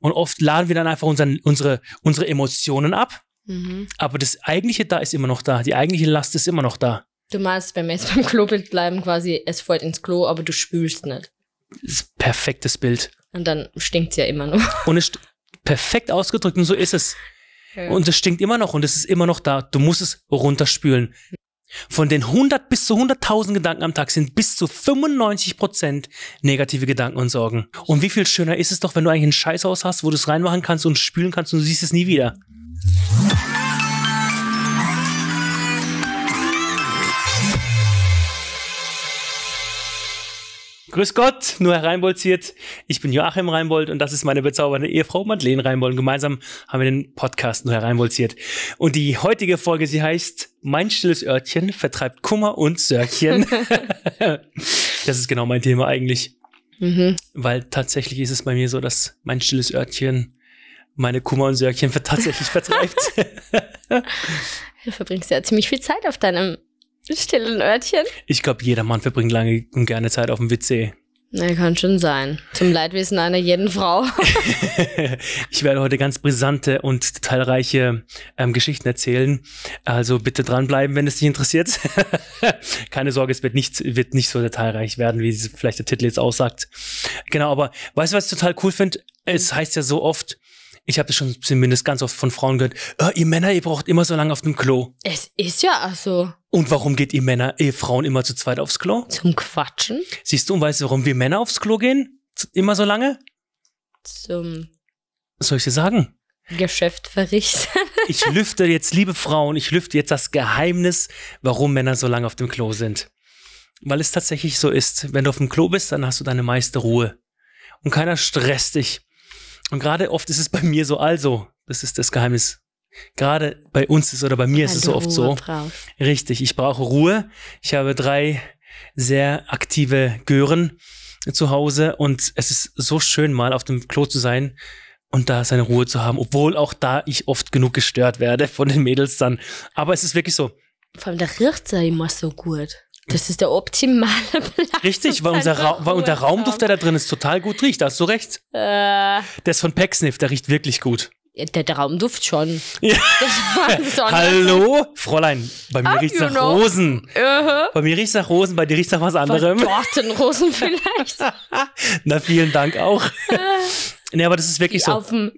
Und oft laden wir dann einfach unseren, unsere, unsere Emotionen ab. Mhm. Aber das eigentliche da ist immer noch da. Die eigentliche Last ist immer noch da. Du meinst, wenn wir jetzt beim Klobild bleiben, quasi, es fällt ins Klo, aber du spülst nicht. Das ist ein perfektes Bild. Und dann stinkt's ja immer noch. Und es perfekt ausgedrückt und so ist es. Und es stinkt immer noch und es ist immer noch da. Du musst es runterspülen. Von den 100 bis zu 100.000 Gedanken am Tag sind bis zu 95% negative Gedanken und Sorgen. Und wie viel schöner ist es doch, wenn du eigentlich ein Scheißhaus hast, wo du es reinmachen kannst und spülen kannst und du siehst es nie wieder. Grüß Gott, nur Herr Reinbolziert. Ich bin Joachim Reinbold und das ist meine bezaubernde Ehefrau Madeleine Reinbold. Und gemeinsam haben wir den Podcast nur Herr Reinbolziert. Und die heutige Folge, sie heißt Mein stilles Örtchen vertreibt Kummer und Sörchen. das ist genau mein Thema eigentlich. Mhm. Weil tatsächlich ist es bei mir so, dass mein stilles Örtchen meine Kummer und Sörchen tatsächlich vertreibt. Du verbringst ja ziemlich viel Zeit auf deinem stillen Örtchen. ich glaube, jeder Mann verbringt lange und gerne Zeit auf dem WC. Na, kann schon sein. Zum Leidwesen einer jeden Frau. ich werde heute ganz brisante und detailreiche ähm, Geschichten erzählen. Also bitte dranbleiben, wenn es dich interessiert. Keine Sorge, es wird nicht, wird nicht so detailreich werden, wie es vielleicht der Titel jetzt aussagt. Genau, aber weißt du, was ich total cool finde? Es heißt ja so oft, ich habe das schon zumindest ganz oft von Frauen gehört, "Ah, ihr Männer, ihr braucht immer so lange auf dem Klo. Es ist ja auch so. Und warum geht ihr Männer, ihr Frauen immer zu zweit aufs Klo? Zum Quatschen. Siehst du, und weißt du, warum wir Männer aufs Klo gehen? Immer so lange? Zum Was soll ich dir sagen? Geschäft verrichten. Ich lüfte jetzt, liebe Frauen, ich lüfte jetzt das Geheimnis, warum Männer so lange auf dem Klo sind. Weil es tatsächlich so ist, wenn du auf dem Klo bist, dann hast du deine meiste Ruhe. Und keiner stresst dich. Und gerade oft ist es bei mir so, also, das ist das Geheimnis. Gerade bei uns ist oder bei mir ist es so oft so. Richtig, ich brauche Ruhe. Ich habe drei sehr aktive Gören zu Hause und es ist so schön, mal auf dem Klo zu sein und da seine Ruhe zu haben, obwohl auch da ich oft genug gestört werde von den Mädels dann. Aber es ist wirklich so. Vor allem, der riecht ja immer so gut. Das ist der optimale Platz. Richtig, weil unser, Ra weil unser Raumduft, der da drin ist, total gut riecht. Da hast du recht. haben. Der ist von Pecksniff, der riecht wirklich gut. Äh, der, der Raumduft schon. Ja. Hallo? Fräulein, bei mir Ah, riecht's you nach know. Rosen. Uh Bei mir riecht's nach Rosen, bei dir riecht's nach was anderem. Gartenrosen vielleicht. Na, vielen Dank auch. nee, aber das ist wirklich Die so. auf, dem,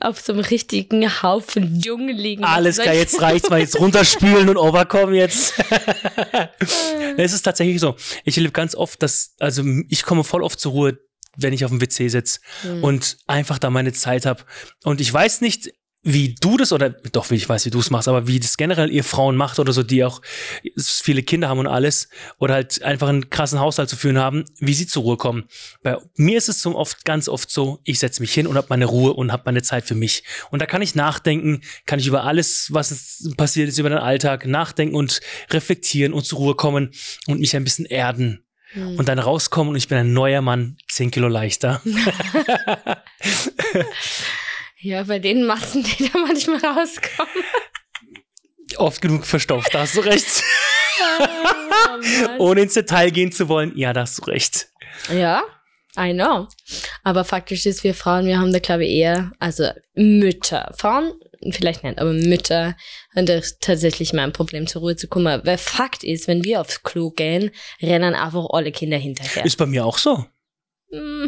auf so einem richtigen Haufen Dschungel liegen. Alles klar, jetzt reicht's mal. Jetzt runterspülen und overkommen jetzt. es ist tatsächlich so. Ich erlebe ganz oft, dass, also ich komme voll oft zur Ruhe, wenn ich auf dem WC sitze Hm. und einfach da meine Zeit habe. Und ich weiß nicht, wie du das oder doch, wie ich weiß, wie du es machst, aber wie das generell ihr Frauen macht oder so, die auch viele Kinder haben und alles oder halt einfach einen krassen Haushalt zu führen haben, wie sie zur Ruhe kommen. Bei mir ist es so oft, ganz oft so, ich setze mich hin und habe meine Ruhe und habe meine Zeit für mich. Und da kann ich nachdenken, kann ich über alles, was passiert ist, über den Alltag nachdenken und reflektieren und zur Ruhe kommen und mich ein bisschen erden. Hm. Und dann rauskommen und ich bin ein neuer Mann, 10 Kilo leichter. Ja, bei den Massen, die da manchmal rauskommen. Oft genug verstopft, da hast du recht. Oh. Ohne ins Detail gehen zu wollen, ja, da hast du recht. Ja, I know. Aber faktisch ist, wir Frauen, wir haben da, glaube ich, eher, also Mütter, Frauen vielleicht nicht, aber Mütter haben da tatsächlich mal ein Problem, zur Ruhe zu kommen. Weil Fakt ist, wenn wir aufs Klo gehen, rennen einfach alle Kinder hinterher. Ist bei mir auch so. Mm,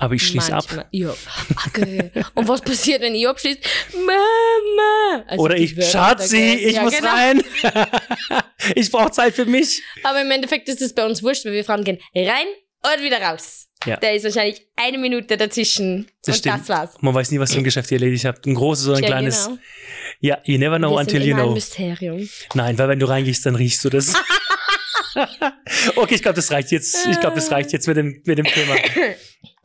Aber ich schließe ab. Ja. Okay. Und was passiert, wenn ich abschließe? Mama! Also Oder ich, Schatzi, ich Ja, muss genau. rein. ich brauche Zeit für mich. Aber im Endeffekt ist es bei uns wurscht, weil wir Frauen gehen rein und wieder raus. Ja. Da ist wahrscheinlich eine Minute dazwischen. Das und stimmt. das war's. Man weiß nie, was für ein Geschäft ihr erledigt habt. Ein großes oder ein Ja, kleines. genau. Ja, you never know wir until you immer ein know. Mysterium. Nein, weil wenn du reingehst, dann riechst du das. okay, ich glaube, das reicht jetzt. Ich glaube, das reicht jetzt mit dem, mit dem Thema.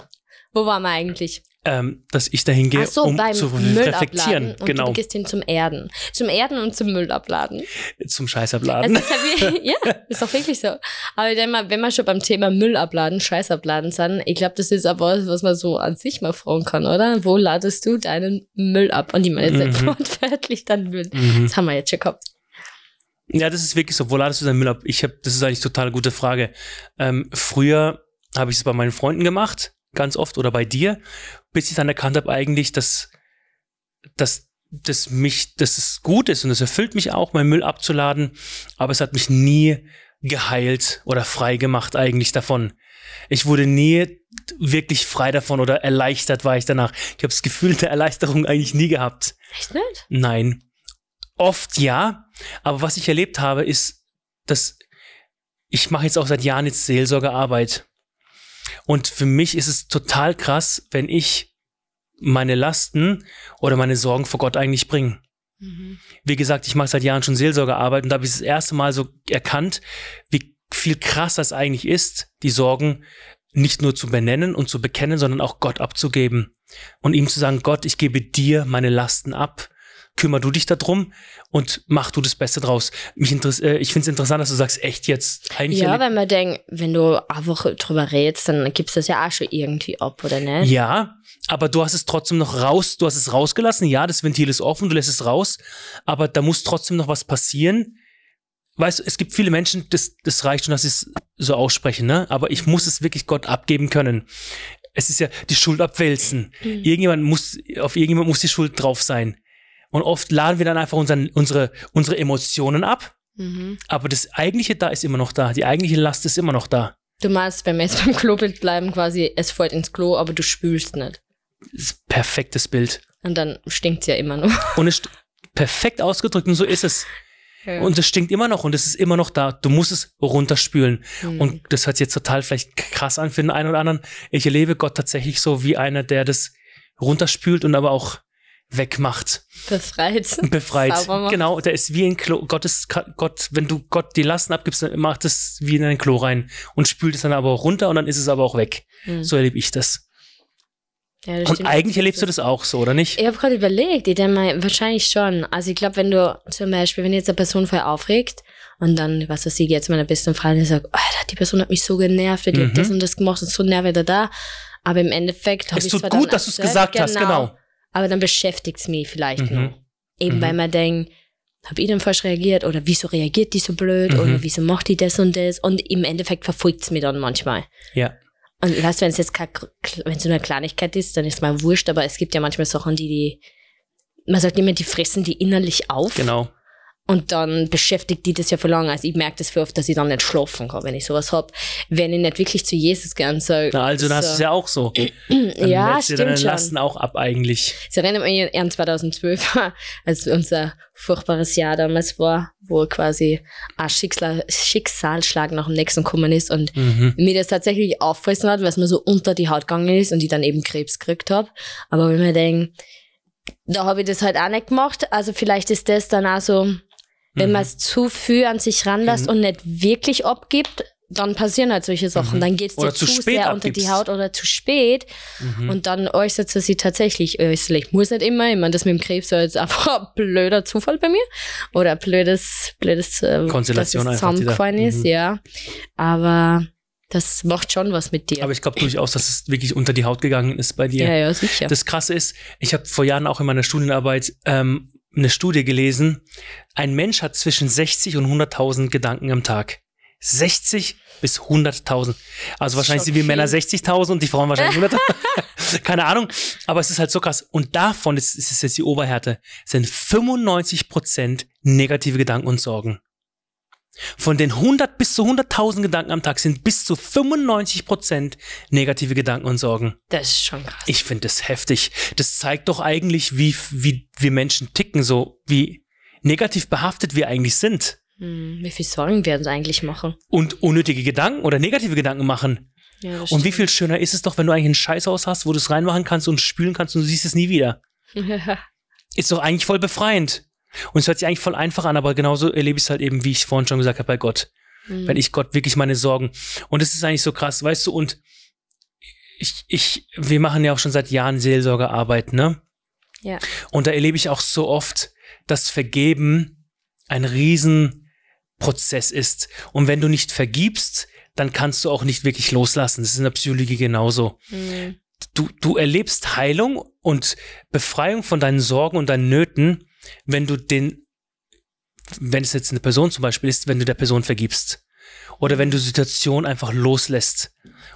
Wo waren wir eigentlich? Ähm, dass ich dahin gehe, so, um zu reflektieren. Und Genau. du gehst hin zum Erden. Zum Erden und zum Müllabladen. Zum Es Scheißabladen. ist ja, wie, ja, ist doch wirklich so. Aber ich denke mal, wenn wir schon beim Thema Müllabladen, Scheißabladen sind, ich glaube, das ist aber was, was man so an sich mal fragen kann, oder? Wo ladest du deinen Müll ab? Und ich meine jetzt nicht Mhm. wortwörtlich dann Müll. Mhm. Das haben wir jetzt schon gehabt. Ja, das ist wirklich so. Wo ladest du deinen Müll ab? Ich habe, das ist eigentlich eine total gute Frage. Ähm, früher habe ich es bei meinen Freunden gemacht, ganz oft oder bei dir, bis ich dann erkannt habe eigentlich, dass, dass, dass mich, dass es gut ist und es erfüllt mich auch, meinen Müll abzuladen, aber es hat mich nie geheilt oder frei gemacht eigentlich davon. Ich wurde nie wirklich frei davon oder erleichtert war ich danach. Ich habe das Gefühl der Erleichterung eigentlich nie gehabt. Echt nicht? Nein. Oft ja, aber was ich erlebt habe, ist, dass ich mache jetzt auch seit Jahren jetzt Seelsorgearbeit. Und für mich ist es total krass, wenn ich meine Lasten oder meine Sorgen vor Gott eigentlich bringe. Mhm. Wie gesagt, ich mache seit Jahren schon Seelsorgearbeit und da habe ich das erste Mal so erkannt, wie viel krass das eigentlich ist, die Sorgen nicht nur zu benennen und zu bekennen, sondern auch Gott abzugeben und ihm zu sagen, Gott, ich gebe dir meine Lasten ab, kümmer du dich darum und mach du das Beste draus. Mich äh, ich finde es interessant, dass du sagst, echt jetzt eigentlich. Ja, wenn man denkt, wenn du einfach drüber redest, dann gibst du das ja auch schon irgendwie ab, oder nicht? Ja, aber du hast es trotzdem noch raus, du hast es rausgelassen. Ja, das Ventil ist offen, du lässt es raus, aber da muss trotzdem noch was passieren. Weißt du, es gibt viele Menschen, das, das reicht schon, dass sie es so aussprechen, ne? Aber ich muss es wirklich Gott abgeben können. Es ist ja die Schuld abwälzen. Mhm. Irgendjemand muss, auf irgendjemand muss die Schuld drauf sein. Und oft laden wir dann einfach unseren, unsere, unsere Emotionen ab, Mhm. aber das eigentliche da ist immer noch da. Die eigentliche Last ist immer noch da. Du meinst, wenn wir jetzt beim Klobild bleiben, quasi, es fällt ins Klo, aber du spülst nicht. Das ist ein perfektes Bild. Und dann stinkt's ja immer noch. Und es ist perfekt ausgedrückt und so ist es. Und es stinkt immer noch und es ist immer noch da. Du musst es runterspülen. Mhm. Und das hört sich jetzt total vielleicht krass an für den einen oder anderen. Ich erlebe Gott tatsächlich so wie einer, der das runterspült und aber auch wegmacht. befreit. Befreit. Sauber. Genau, der ist wie ein Klo. Gott ist, Gott, wenn du Gott die Lasten abgibst, dann macht es wie in ein Klo rein und spült es dann aber auch runter und dann ist es aber auch weg. Mhm. So erlebe ich das. Ja, das Und eigentlich erlebst du das auch so, oder nicht? Ich habe gerade überlegt, ich denke mal, wahrscheinlich schon. Also ich glaube, wenn du zum Beispiel, wenn jetzt eine Person voll aufregt und dann, was weiß ich, jetzt meiner besten Freundin sagt, Alter, die Person hat mich so genervt, die Mhm. hat das und das gemacht und so nervig da da. Aber im Endeffekt habe Es ich tut zwar gut, dass du es gesagt hast, genau. Aber dann beschäftigt es mich vielleicht Mhm. noch. Eben Mhm. weil man denkt, habe ich denn falsch reagiert oder wieso reagiert die so blöd Mhm. oder wieso macht die das und das und im Endeffekt verfolgt es mich dann manchmal. Ja. Und ich weiß, wenn es jetzt wenn es nur eine Kleinigkeit ist, dann ist mal wurscht, aber es gibt ja manchmal Sachen, die die, man sagt immer, die fressen die innerlich auf. Genau. Und dann beschäftigt die das ja für lange. Also ich merke das für oft, dass ich dann nicht schlafen kann, wenn ich sowas hab. Wenn ich nicht wirklich zu Jesus gern sage. Na, also dann hast du es ja auch so. Dann ja, dir deine stimmt schon. Lasten auch ab eigentlich. Es erinnert mich an 2012, als unser furchtbares Jahr damals war, wo quasi ein Schicksal, Schicksalsschlag nach dem nächsten gekommen ist und Mhm. mir das tatsächlich auffressen hat, weil es mir so unter die Haut gegangen ist und ich dann eben Krebs gekriegt habe. Aber wenn man denkt, da habe ich das halt auch nicht gemacht, also vielleicht ist das dann auch so, wenn Mhm. man es zu viel an sich ranlässt Mhm. und nicht wirklich abgibt, dann passieren halt solche Sachen. Mhm. Dann geht es dir zu, zu spät sehr unter die abgibst. Haut oder zu spät. Mhm. Und dann äußert sie sich tatsächlich äußerlich. Muss nicht immer. Ich meine, das mit dem Krebs war jetzt einfach ein blöder Zufall bei mir. Oder ein blödes, blödes äh, Konstellation dass es zusammengefallen ist, Mhm. ja. Aber das macht schon was mit dir. Aber ich glaube durchaus, dass es wirklich unter die Haut gegangen ist bei dir. ja, ja, sicher. Das Krasse ist, ich habe vor Jahren auch in meiner Studienarbeit ähm, eine Studie gelesen. Ein Mensch hat zwischen 60 und 100.000 Gedanken am Tag. 60 bis 100.000. Also wahrscheinlich sind wir Männer viel. 60.000 und die Frauen wahrscheinlich 100.000. Keine Ahnung. Aber es ist halt so krass. Und davon, das ist jetzt die Oberhärte, sind 95 Prozent negative Gedanken und Sorgen. Von den 100 bis zu 100.000 Gedanken am Tag sind bis zu 95 Prozent negative Gedanken und Sorgen. das ist schon krass. Ich finde das heftig. Das zeigt doch eigentlich, wie, wie wir Menschen ticken, so wie negativ behaftet wir eigentlich sind. Hm, wie viel Sorgen werden sie eigentlich machen? Und unnötige Gedanken oder negative Gedanken machen. Ja, das Und wie viel schöner ist es doch, wenn du eigentlich ein Scheißhaus hast, wo du es reinmachen kannst und spülen kannst und du siehst es nie wieder. Ist doch eigentlich voll befreiend. Und es hört sich eigentlich voll einfach an, aber genauso erlebe ich es halt eben, wie ich vorhin schon gesagt habe, bei Gott. Hm. wenn ich Gott wirklich meine Sorgen. Und es ist eigentlich so krass, weißt du, und ich, ich, wir machen ja auch schon seit Jahren Seelsorgearbeit, ne? Ja. Und da erlebe ich auch so oft, dass Vergeben ein Riesenprozess ist. Und wenn du nicht vergibst, dann kannst du auch nicht wirklich loslassen. Das ist in der Psychologie genauso. Hm. Du, du erlebst Heilung und Befreiung von deinen Sorgen und deinen Nöten, wenn du den, wenn es jetzt eine Person zum Beispiel ist, wenn du der Person vergibst. oder wenn du Situationen einfach loslässt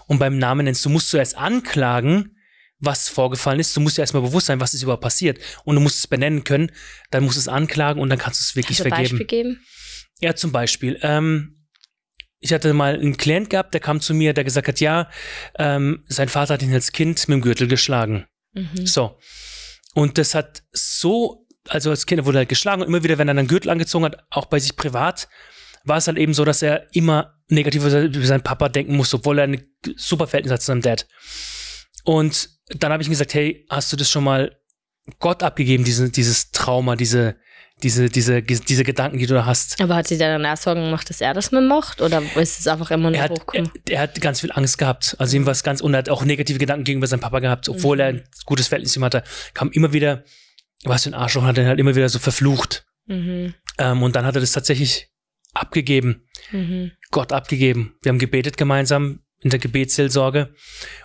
und beim Namen nennst. Du musst zuerst anklagen, was vorgefallen ist. Du musst dir erstmal bewusst sein, was ist überhaupt passiert. Und du musst es benennen können, dann musst du es anklagen und dann kannst du es wirklich Kannst du vergeben. Beispiel geben? Ja, zum Beispiel. Ähm, ich hatte mal einen Klient gehabt, der kam zu mir, der gesagt hat, ja, ähm, sein Vater hat ihn als Kind mit dem Gürtel geschlagen. Mhm. So. Und das hat so, also als Kind wurde er halt geschlagen und immer wieder, wenn er einen Gürtel angezogen hat, auch bei sich privat, war es halt eben so, dass er immer negativ über seinen Papa denken muss, obwohl er ein super Verhältnis hat zu seinem Dad. Und dann habe ich ihm gesagt, hey, hast du das schon mal Gott abgegeben, diese, dieses Trauma, diese, diese, diese, diese Gedanken, die du da hast? Aber hat sie dann danach Sorgen gemacht, dass er das mehr macht? Oder ist es einfach immer nur Er hat, er, er hat ganz viel Angst gehabt. Also ihm war es ganz, und er hat auch negative Gedanken gegenüber seinem Papa gehabt, obwohl er ein gutes Verhältnis zu ihm hatte, kam immer wieder, was für ein Arschloch, hat er halt immer wieder so verflucht. Mhm. Ähm, und dann hat er das tatsächlich abgegeben, Mhm. Gott abgegeben. Wir haben gebetet gemeinsam in der Gebetsseelsorge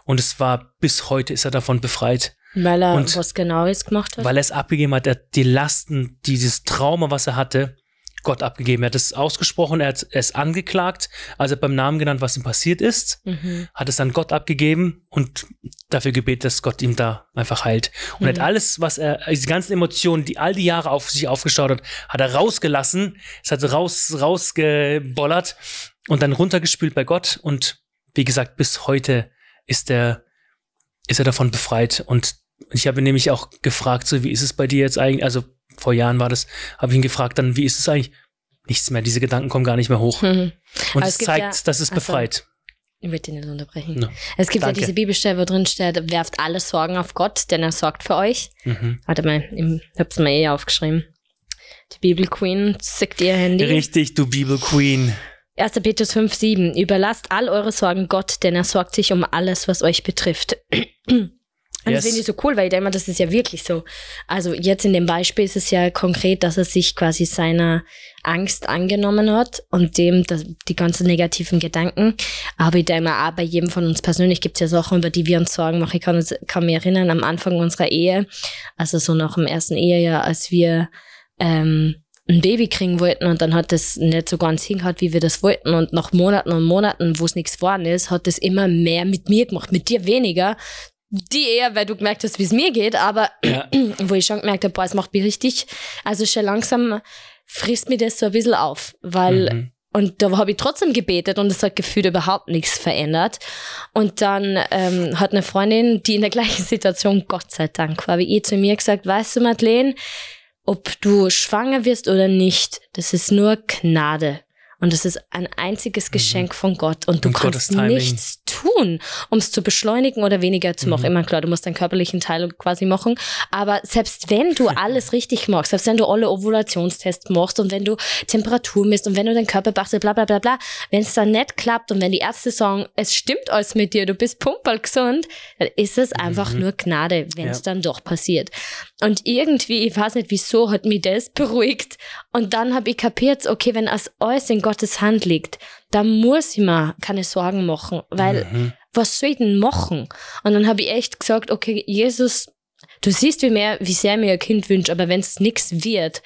und es war bis heute ist er davon befreit, Weil er Und- was Genaues gemacht hat? weil er es abgegeben hat, er hat die Lasten, dieses Trauma, was er hatte, Gott abgegeben. Er hat es ausgesprochen, er hat es angeklagt, also er hat beim Namen genannt, was ihm passiert ist, Mhm. hat es an Gott abgegeben und dafür gebetet, dass Gott ihm da einfach heilt. Und er Mhm. hat alles, was er, diese ganzen Emotionen, die all die Jahre auf sich aufgestaut hat, hat er rausgelassen, es hat raus, rausgebollert und dann runtergespült bei Gott und wie gesagt, bis heute ist er, ist er davon befreit und ich habe nämlich auch gefragt, so wie ist es bei dir jetzt eigentlich, also vor Jahren war das, habe ich ihn gefragt, dann wie ist es eigentlich? Nichts mehr, diese Gedanken kommen gar nicht mehr hoch. Mhm. Und Aber es zeigt, ja- dass es also- befreit. Ich will dich nicht unterbrechen. Ja. Es gibt Danke. ja diese Bibelstelle, wo drin steht, werft alle Sorgen auf Gott, denn er sorgt für euch. Mhm. Warte mal, ich hab's mir eh aufgeschrieben. Die Bibelqueen zickt ihr Handy. Richtig, du Bibel Queen. 1. Petrus 5, 7. Überlasst all eure Sorgen Gott, denn er sorgt sich um alles, was euch betrifft. Und Yes. das finde ich so cool, weil ich denke mal, das ist ja wirklich so. Also jetzt in dem Beispiel ist es ja konkret, dass er sich quasi seiner Angst angenommen hat und dem das, die ganzen negativen Gedanken. Aber ich denke mal, auch bei jedem von uns persönlich gibt es ja Sachen, über die wir uns Sorgen machen. Ich kann, uns, kann mich erinnern, am Anfang unserer Ehe, also so nach dem ersten Ehejahr, als wir ähm, ein Baby kriegen wollten und dann hat das nicht so ganz hingehört, wie wir das wollten. Und nach Monaten und Monaten, wo es nichts geworden ist, hat das immer mehr mit mir gemacht, mit dir weniger. Die eher, weil du gemerkt hast, wie es mir geht, aber Ja. wo ich schon gemerkt habe, boah, es macht mich richtig, also schon langsam frisst mir das so ein bisschen auf, weil Mhm. und da habe ich trotzdem gebetet und es hat gefühlt überhaupt nichts verändert. Und dann ähm, hat eine Freundin, die in der gleichen Situation, Gott sei Dank, war wie ich zu mir gesagt, weißt du, Madeleine, ob du schwanger wirst oder nicht, das ist nur Gnade. Und das ist ein einziges Geschenk von Gott. Und du Und kannst nichts tun, um es zu beschleunigen oder weniger zu machen. Mhm. Immer klar, du musst deinen körperlichen Teil quasi machen. Aber selbst wenn du alles richtig machst, selbst wenn du alle Ovulationstests machst und wenn du Temperatur misst und wenn du deinen Körper beachtest, bla bla bla bla, wenn es dann nicht klappt und wenn die Ärzte sagen, es stimmt alles mit dir, du bist pumperl gesund, dann ist es einfach Mhm. nur Gnade, wenn es Ja. dann doch passiert. Und irgendwie, ich weiß nicht wieso, hat mich das beruhigt. Und dann habe ich kapiert, okay, wenn das alles in Gottes Hand liegt, dann muss ich mir keine Sorgen machen, weil Mhm. was soll ich denn machen? Und dann habe ich echt gesagt, okay, Jesus, du siehst, wie, mehr, wie sehr mir ein Kind wünscht, aber wenn es nichts wird,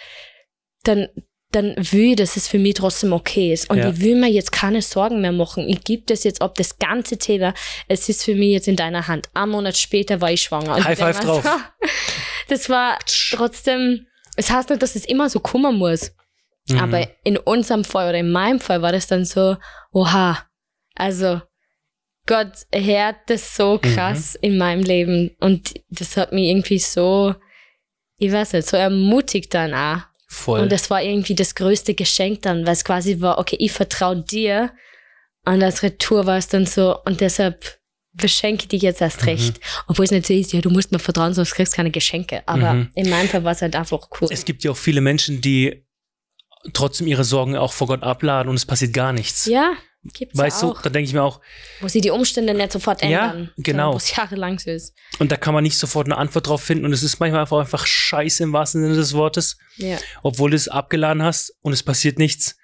dann, dann will ich, dass es für mich trotzdem okay ist. Und Ja. ich will mir jetzt keine Sorgen mehr machen. Ich gebe das jetzt ab, das ganze Thema, es ist für mich jetzt in deiner Hand. Ein Monat später war ich schwanger. Und High five drauf. Das war trotzdem, es heißt nicht, dass es immer so kummer muss. Mhm. Aber in unserem Fall oder in meinem Fall war das dann so, oha, also Gott hört das so krass in meinem Leben und das hat mich irgendwie so, ich weiß nicht, so ermutigt dann auch. Voll. Und das war irgendwie das größte Geschenk dann, weil es quasi war, okay, ich vertraue dir und als Retour war es dann so und deshalb beschenke ich dich jetzt erst Mhm. recht. Obwohl es nicht so ist, ja, du musst mir vertrauen, sonst kriegst du keine Geschenke. Aber Mhm. in meinem Fall war es halt einfach cool. es gibt ja auch viele Menschen, die trotzdem ihre Sorgen auch vor Gott abladen und es passiert gar nichts. ja, gibt's Weißt ja du, auch. da denke ich mir auch, wo sie die Umstände nicht sofort Ja, ändern. genau. Wo es jahrelang so ist. und da kann man nicht sofort eine Antwort drauf finden und es ist manchmal einfach, einfach scheiße im wahrsten Sinne des Wortes, Ja. obwohl du es abgeladen hast und es passiert nichts.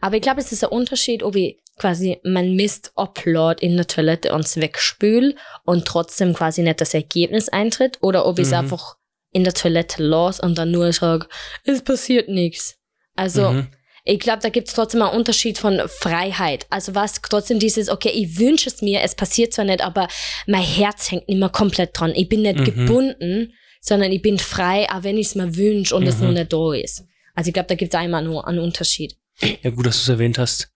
Aber ich glaube, es ist ein Unterschied, ob ich quasi mein Mist upload in der Toilette und es wegspül und trotzdem quasi nicht das Ergebnis eintritt oder ob ich es Mhm. einfach in der Toilette los und dann nur sage, es passiert nichts. Also Mhm. ich glaube, da gibt es trotzdem einen Unterschied von Freiheit. Also was trotzdem dieses, okay, ich wünsche es mir, es passiert zwar nicht, aber mein Herz hängt nicht mehr komplett dran. Ich bin nicht Mhm. gebunden, sondern ich bin frei, auch wenn ich es mir wünsche und es Mhm. noch nicht da ist. Also ich glaube, da gibt es einmal nur einen Unterschied. Ja, gut, dass du es erwähnt hast.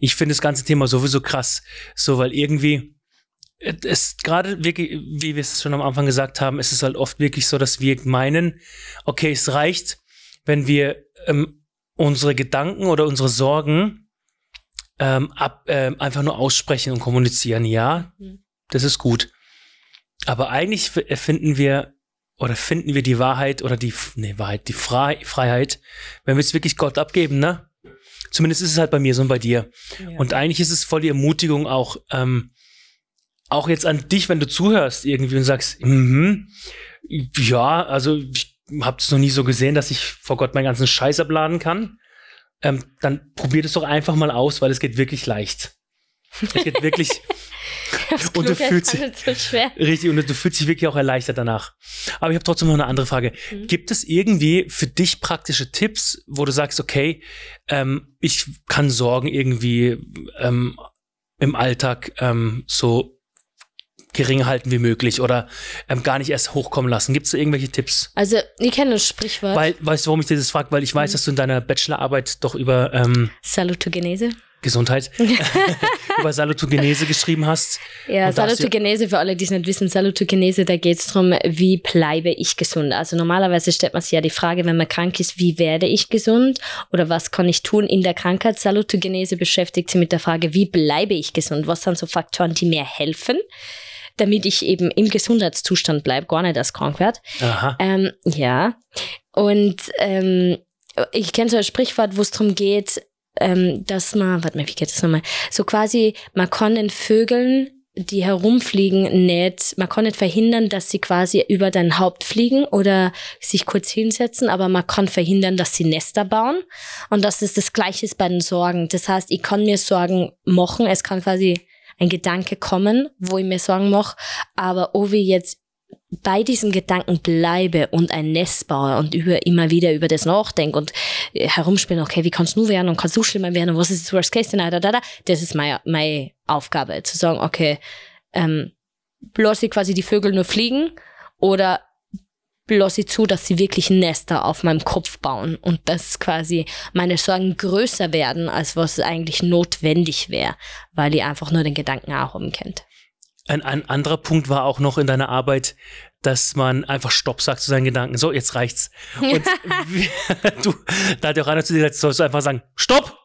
Ich finde das ganze Thema sowieso krass. So, weil irgendwie, äh, es gerade wirklich, wie wir es schon am Anfang gesagt haben, ist es halt oft wirklich so, dass wir meinen, okay, es reicht, wenn wir ähm, unsere Gedanken oder unsere Sorgen ähm, ab, ähm, einfach nur aussprechen und kommunizieren. Ja, Mhm. das ist gut. Aber eigentlich f- erfinden wir oder finden wir die Wahrheit oder die, nee, Wahrheit, die Frei Freiheit, wenn wir es wirklich Gott abgeben, ne? Zumindest ist es halt bei mir so und bei dir. Und eigentlich ist es voll die Ermutigung auch, ähm, auch jetzt an dich, wenn du zuhörst irgendwie und sagst, mhm, ja, also ich habe es noch nie so gesehen, dass ich vor Gott meinen ganzen Scheiß abladen kann. Ähm, dann probier das doch einfach mal aus, weil es geht wirklich leicht. Es geht wirklich und du fühlst dich- so richtig und du fühlst dich wirklich auch erleichtert danach. Aber ich habe trotzdem noch eine andere Frage. Mhm. Gibt es irgendwie für dich praktische Tipps, wo du sagst, okay, ähm, ich kann Sorgen irgendwie ähm, im Alltag ähm, so gering halten wie möglich oder ähm, gar nicht erst hochkommen lassen? Gibt es da irgendwelche Tipps? Also, ich kenne das Sprichwort Weil, weißt du, warum ich dir das frage? Weil ich weiß, dass du in deiner Bachelorarbeit doch über ähm, Salutogenese. Gesundheit, über Salutogenese geschrieben hast. Ja, Salutogenese, für alle, die es nicht wissen, Salutogenese, da geht es darum, wie bleibe ich gesund. Also normalerweise stellt man sich ja die Frage, wenn man krank ist, wie werde ich gesund oder was kann ich tun in der Krankheit? Salutogenese beschäftigt sich mit der Frage, wie bleibe ich gesund? Was sind so Faktoren, die mir helfen, damit ich eben im Gesundheitszustand bleibe, gar nicht erst krank werde. Ähm, ja. Und ähm, ich kenne so ein Sprichwort, wo es darum geht, ähm, dass man, warte mal, wie geht das nochmal? So quasi, man kann den Vögeln, die herumfliegen, nicht, man kann nicht verhindern, dass sie quasi über dein Haupt fliegen oder sich kurz hinsetzen, aber man kann verhindern, dass sie Nester bauen. Und das ist das Gleiche bei den Sorgen. Das heißt, ich kann mir Sorgen machen, es kann quasi ein Gedanke kommen, wo ich mir Sorgen mache, aber ob ich jetzt bei diesen Gedanken bleibe und ein Nest baue und über, immer wieder über das nachdenke und äh, herumspielen, okay, wie kann es nur werden und kann es so schlimmer werden und was ist das Worst Case Scenario, da, da, das ist meine, meine Aufgabe, zu sagen, okay, ähm, lasse ich quasi die Vögel nur fliegen oder ich zu, dass sie wirklich Nester auf meinem Kopf bauen und dass quasi meine Sorgen größer werden, als was eigentlich notwendig wäre, weil ich einfach nur den Gedanken auch umkennt. Ein, ein anderer Punkt war auch noch in deiner Arbeit, dass man einfach Stopp sagt zu seinen Gedanken. So, jetzt reicht's. Und du, da hat ja auch einer zu dir gesagt, sollst du einfach sagen, Stopp!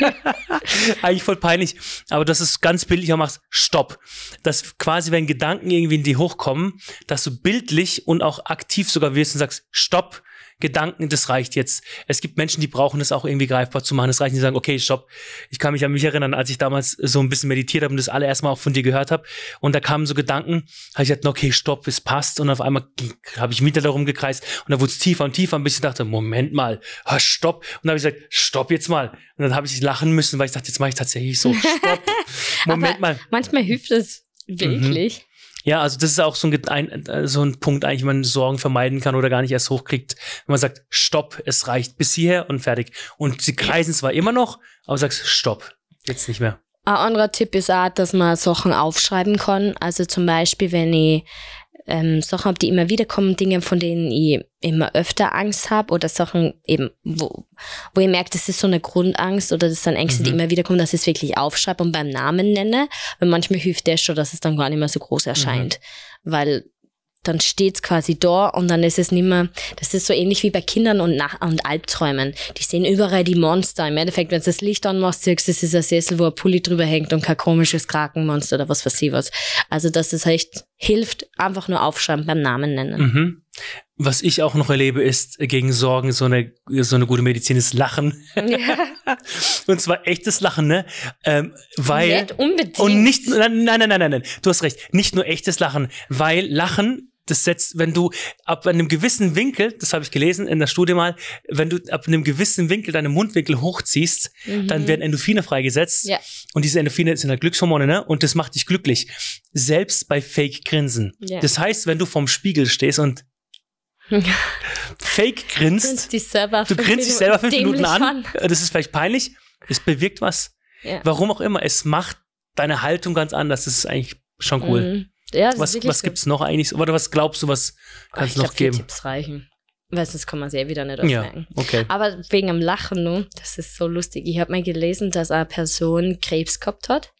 Eigentlich voll peinlich, aber du es ganz bildlich auch machst, Stopp. Dass quasi, wenn Gedanken irgendwie in die hochkommen, dass du bildlich und auch aktiv sogar wirst und sagst, Stopp, Gedanken, das reicht jetzt. Es gibt Menschen, die brauchen das auch irgendwie greifbar zu machen. Es reicht nicht, die sagen, okay, stopp. Ich kann mich an mich erinnern, als ich damals so ein bisschen meditiert habe und das allererste Mal auch von dir gehört habe. Und da kamen so Gedanken, habe ich gesagt, okay, stopp, es passt. Und auf einmal habe ich wieder darum gekreist und da wurde es tiefer und tiefer, bis ich dachte, Moment mal, ah, stopp. Und dann habe ich gesagt, stopp jetzt mal. Und dann habe ich lachen müssen, weil ich dachte, jetzt mache ich tatsächlich so, stopp. Moment mal. Manchmal hilft es wirklich. Ja, also das ist auch so ein, äh, so ein Punkt eigentlich, man Sorgen vermeiden kann oder gar nicht erst hochkriegt, wenn man sagt, stopp, es reicht bis hierher und fertig. Und sie kreisen zwar immer noch, aber sagst, stopp, jetzt nicht mehr. Ein anderer Tipp ist auch, dass man Sachen aufschreiben kann. Also zum Beispiel, wenn ich ähm, Sachen habe, die immer wieder kommen, Dinge, von denen ich immer öfter Angst habe oder Sachen eben, wo, wo ich merke, das ist so eine Grundangst oder das sind Ängste, die Mhm. immer wieder kommen, dass ich es wirklich aufschreibe und beim Namen nenne. Weil manchmal hilft das schon, dass es dann gar nicht mehr so groß erscheint. Weil dann steht es quasi da und dann ist es nicht mehr, das ist so ähnlich wie bei Kindern und, Nach und Albträumen. Die sehen überall die Monster. Im Endeffekt, wenn du das Licht anmachst, siehst du, es ist ein Sessel, wo ein Pulli drüber hängt und kein komisches Krakenmonster oder was weiß ich was. Also, dass es echt hilft, einfach nur aufschreiben, beim Namen nennen. Mhm. Was ich auch noch erlebe, ist gegen Sorgen so eine, so eine gute Medizin ist Lachen. Ja. Und zwar echtes Lachen, ne? Ähm, weil. Nicht unbedingt. Und nicht, nein, nein, nein, nein, nein, du hast recht, nicht nur echtes Lachen, weil Lachen, das setzt, wenn du ab einem gewissen Winkel, das habe ich gelesen in der Studie mal, wenn du ab einem gewissen Winkel deine Mundwinkel hochziehst, Mhm. dann werden Endorphine freigesetzt. Ja. Und diese Endorphine sind halt Glückshormone, ne? Und das macht dich glücklich. Selbst bei Fake-Grinsen. Ja. Das heißt, wenn du vorm Spiegel stehst und fake grinst. Du grinst dich selber fünf Minuten dämlich an. Das ist vielleicht peinlich. Es bewirkt was. Ja. Warum auch immer. Es macht deine Haltung ganz anders. Das ist eigentlich schon cool. Mhm. Ja, Was, was so. gibt's noch eigentlich? Oder was glaubst du, was Oh, kannst ich du noch glaub, geben? Tipps reichen. Weil sonst kann man sehr wieder nicht Ja, ausmerken. okay. Aber wegen dem Lachen, nur, das ist so lustig. Ich habe mal gelesen, dass eine Person Krebs gehabt hat.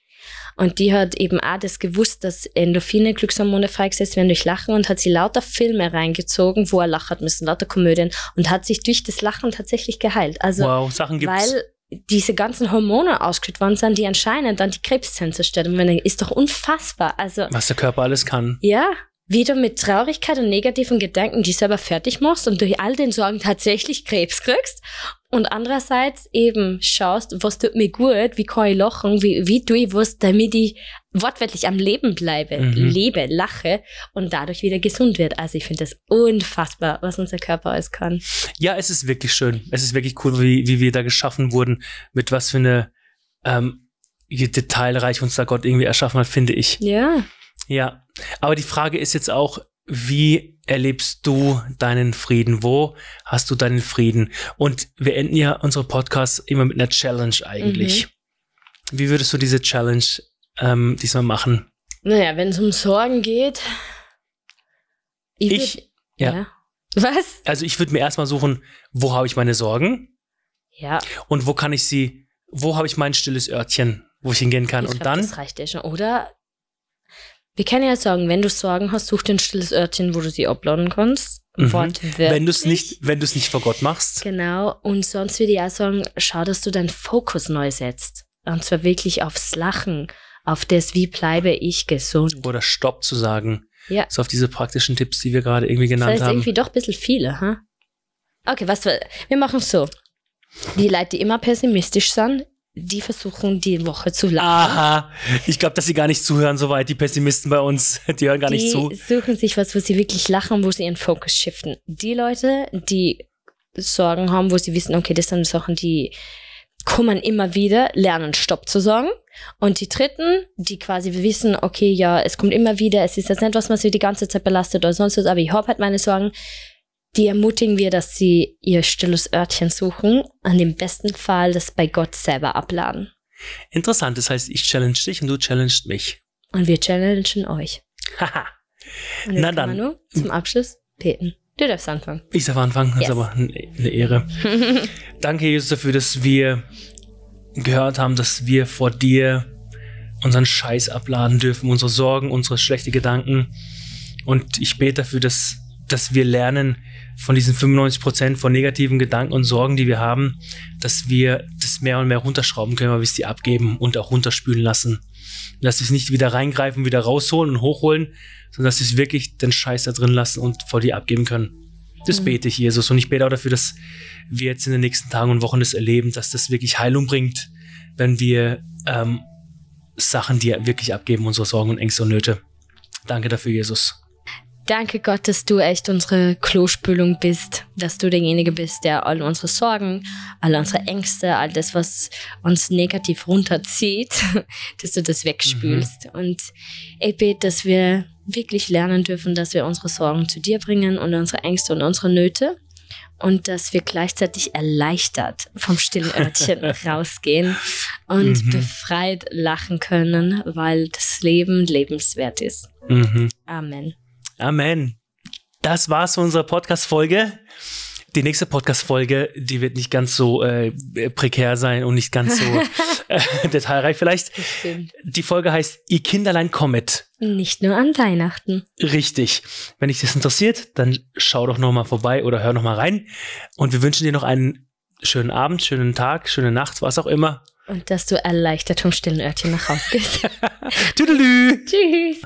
Und die hat eben auch das gewusst, dass Endorphine, Glückshormone freigesetzt werden durch Lachen und hat sie lauter Filme reingezogen, wo er lachen hat müssen, lauter Komödien und hat sich durch das Lachen tatsächlich geheilt. Also, wow, Sachen gibt's. weil diese ganzen Hormone ausgeschüttet worden sind, die anscheinend dann die Krebszellen zerstören. Und wenn, ist doch unfassbar. Also, was der Körper alles kann. ja, wie du mit Traurigkeit und negativen Gedanken die selber fertig machst und durch all den Sorgen tatsächlich Krebs kriegst. Und andererseits eben schaust, was tut mir gut, wie kann ich lachen, wie, wie tue ich was, damit ich wortwörtlich am Leben bleibe, Mhm. lebe, lache und dadurch wieder gesund wird. Also ich finde das unfassbar, was unser Körper alles kann. Ja, es ist wirklich schön. Es ist wirklich cool, wie, wie wir da geschaffen wurden, mit was für eine ähm, detailreich uns da Gott irgendwie erschaffen hat, finde ich. Ja. Ja. Aber die Frage ist jetzt auch, wie erlebst du deinen Frieden? Wo hast du deinen Frieden? Und wir enden ja unsere Podcasts immer mit einer Challenge eigentlich. Mhm. Wie würdest du diese Challenge ähm, diesmal machen? Naja, wenn es um Sorgen geht. Ich, Ich- würd- ja. ja. Was? Also ich würde mir erstmal suchen, wo habe ich meine Sorgen Ja. und wo kann ich sie, wo habe ich mein stilles Örtchen, wo ich hingehen kann. Ich und glaub, dann Das reicht ja schon. Oder wir können ja sagen, wenn du Sorgen hast, such dir ein stilles Örtchen, wo du sie uploaden kannst. Mhm. Wenn du es nicht, wenn du es nicht vor Gott machst. Genau. Und sonst würde ich auch sagen, schau, dass du deinen Fokus neu setzt. Und zwar wirklich aufs Lachen, auf das, wie bleibe ich gesund. Oder Stopp zu sagen. Ja. So auf diese praktischen Tipps, die wir gerade irgendwie Das genannt heißt haben. irgendwie doch ein bisschen viele, ha? Okay, was wir machen es so. Die Leute, die immer pessimistisch sind, die versuchen die Woche zu lachen. Aha, ich glaube, dass sie gar nicht zuhören, soweit die Pessimisten bei uns, die hören gar die nicht zu. suchen sich was, wo sie wirklich lachen, wo sie ihren Fokus shiften. Die Leute, die Sorgen haben, wo sie wissen, okay, das sind Sachen, die kommen immer wieder, lernen Stopp zu sagen. Und die Dritten, die quasi wissen, okay, ja, es kommt immer wieder, es ist jetzt nicht, was man sich die ganze Zeit belastet oder sonst was, aber ich habe halt meine Sorgen. Die ermutigen wir, dass sie ihr stilles Örtchen suchen, an dem besten Fall das bei Gott selber abladen. Interessant, das heißt, ich challenge dich und du challengest mich. Und wir challengen euch. Haha, Und jetzt Na kann dann. man nur zum Abschluss beten. Du darfst anfangen. ich darf anfangen, das Yes. ist aber eine eine Ehre. Danke, Jesus, dafür, dass wir gehört haben, dass wir vor dir unseren Scheiß abladen dürfen, unsere Sorgen, unsere schlechten Gedanken. Und ich bete dafür, dass, dass wir lernen von diesen 95 Prozent von negativen Gedanken und Sorgen, die wir haben, dass wir das mehr und mehr runterschrauben können, weil wir es die abgeben und auch runterspülen lassen. Dass wir es nicht wieder reingreifen, wieder rausholen und hochholen, sondern dass wir es wirklich den Scheiß da drin lassen und vor dir abgeben können. Das Mhm. bete ich, Jesus. Und ich bete auch dafür, dass wir jetzt in den nächsten Tagen und Wochen das erleben, dass das wirklich Heilung bringt, wenn wir ähm, Sachen dir wirklich abgeben, unsere Sorgen und Ängste und Nöte. Danke dafür, Jesus. Danke Gott, dass du echt unsere Klospülung bist, dass du derjenige bist, der all unsere Sorgen, all unsere Ängste, all das, was uns negativ runterzieht, dass du das wegspülst. Und ich bete, dass wir wirklich lernen dürfen, dass wir unsere Sorgen zu dir bringen und unsere Ängste und unsere Nöte und dass wir gleichzeitig erleichtert vom stillen Örtchen rausgehen und Mhm. befreit lachen können, weil das Leben lebenswert ist. Mhm. Amen. Amen. Das war's für unsere Podcast-Folge. Die nächste Podcast-Folge, die wird nicht ganz so äh, prekär sein und nicht ganz so äh, detailreich vielleicht. Die Folge heißt Ihr Kinderlein kommet. Nicht nur an Weihnachten. Richtig. Wenn dich das interessiert, dann schau doch noch mal vorbei oder hör noch mal rein. Und wir wünschen dir noch einen schönen Abend, schönen Tag, schöne Nacht, was auch immer. Und dass du erleichtert vom stillen Örtchen nach Hause gehst. Tüdelü! Tschüss.